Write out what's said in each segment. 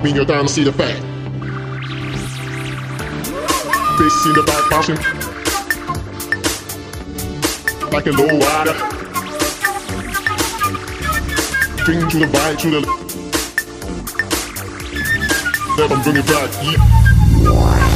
When you're down to see the fact. Bass in the back bouncing. Like a low rider. Bring to the right, to the left. I'm bringing back. Yeah.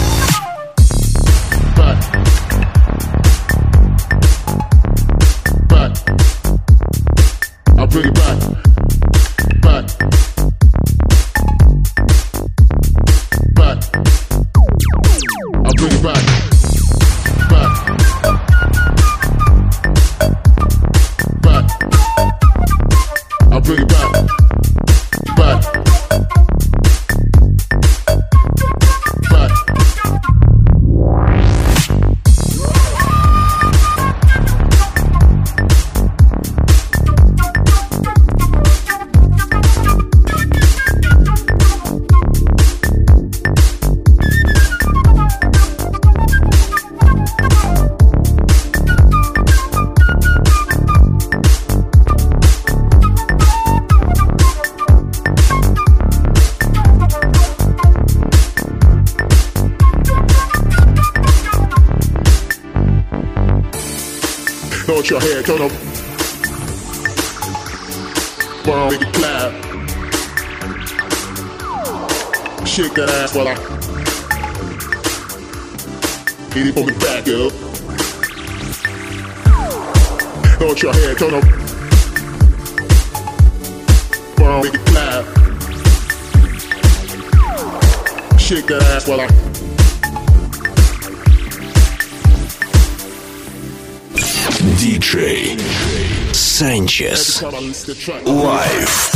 shake that ass while I get it from the back up. Throw your head, turn up. Burn, make it clap. Shake that ass while I. DJ Sanchez life.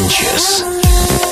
Sanchez.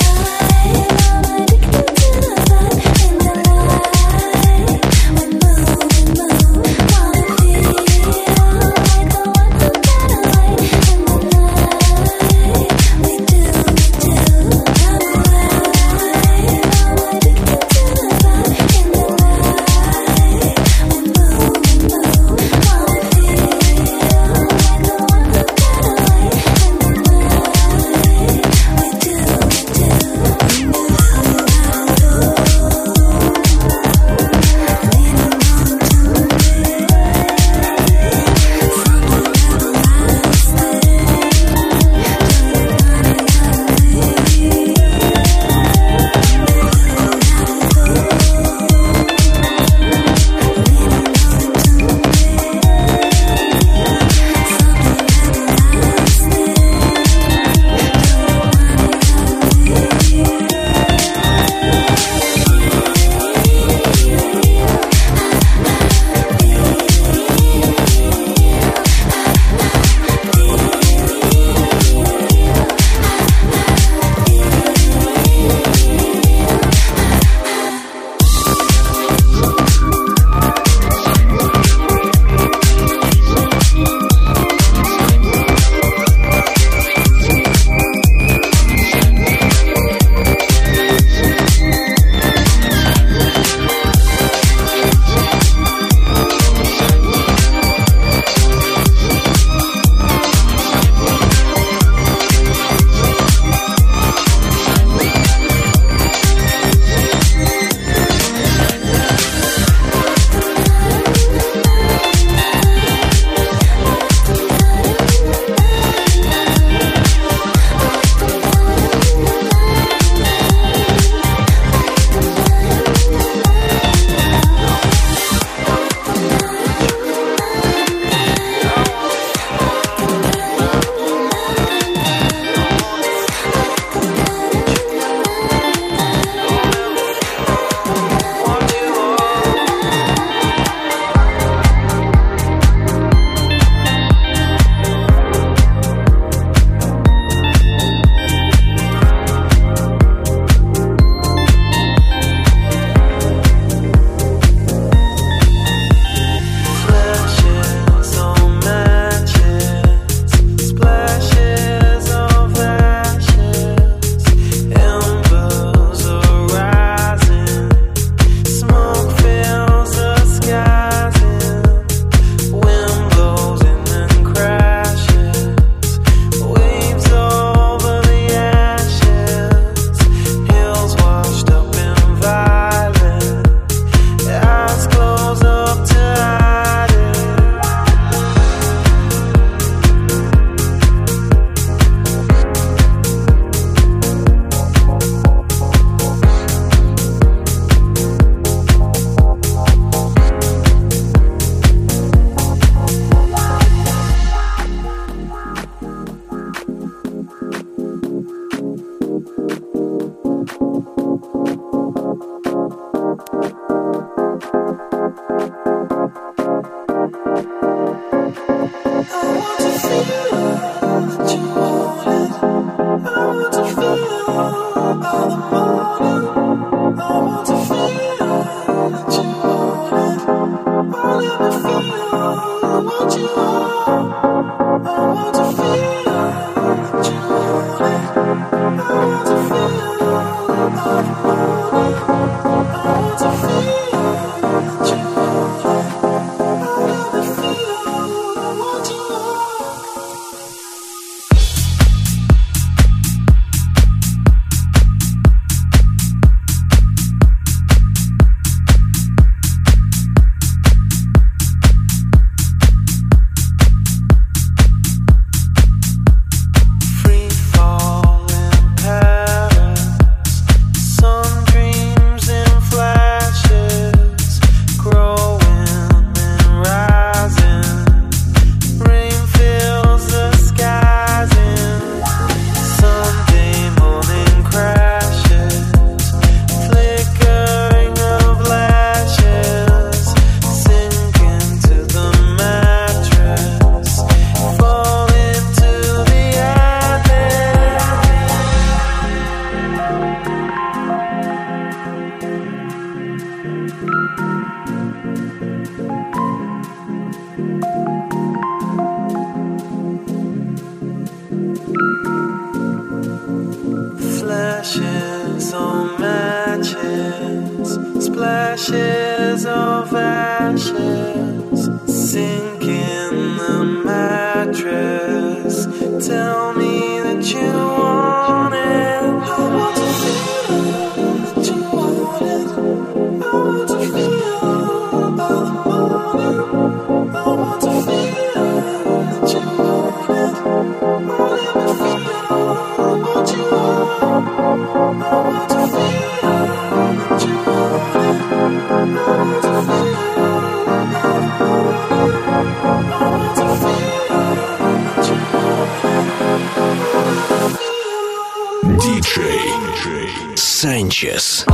Sanchez.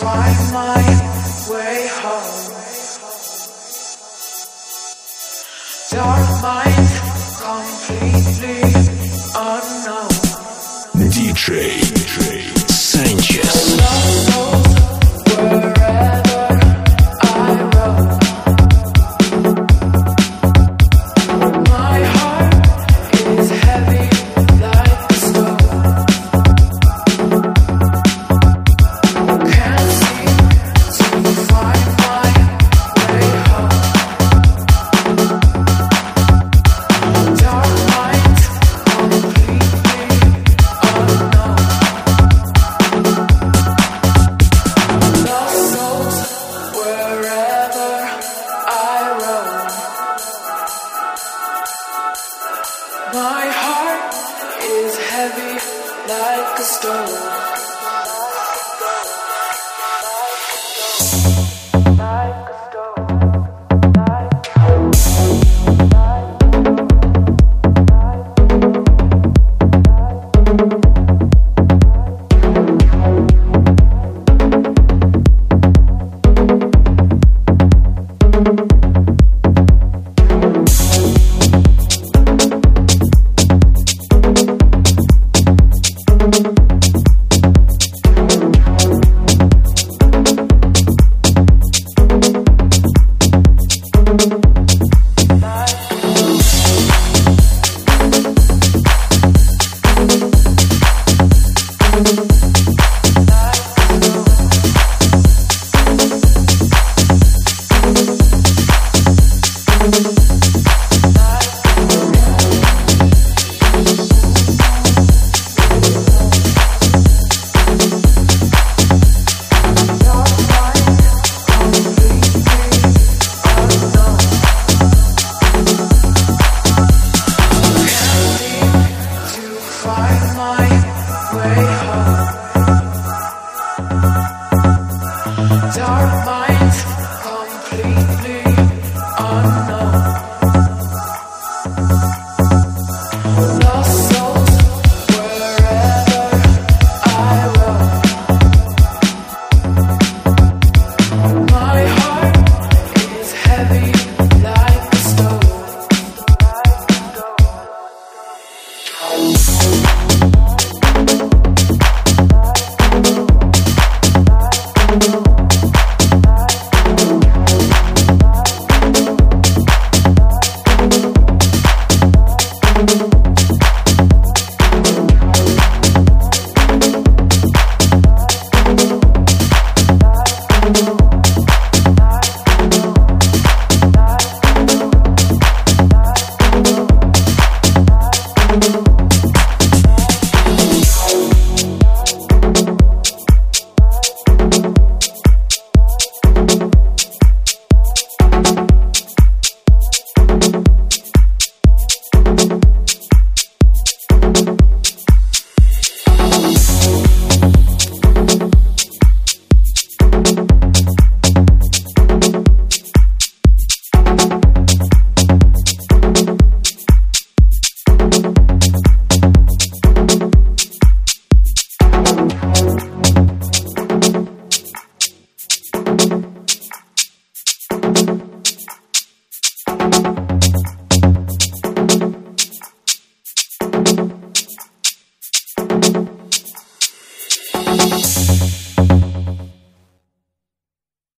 find my way home. Dark mind completely unknown. DJ. DJ.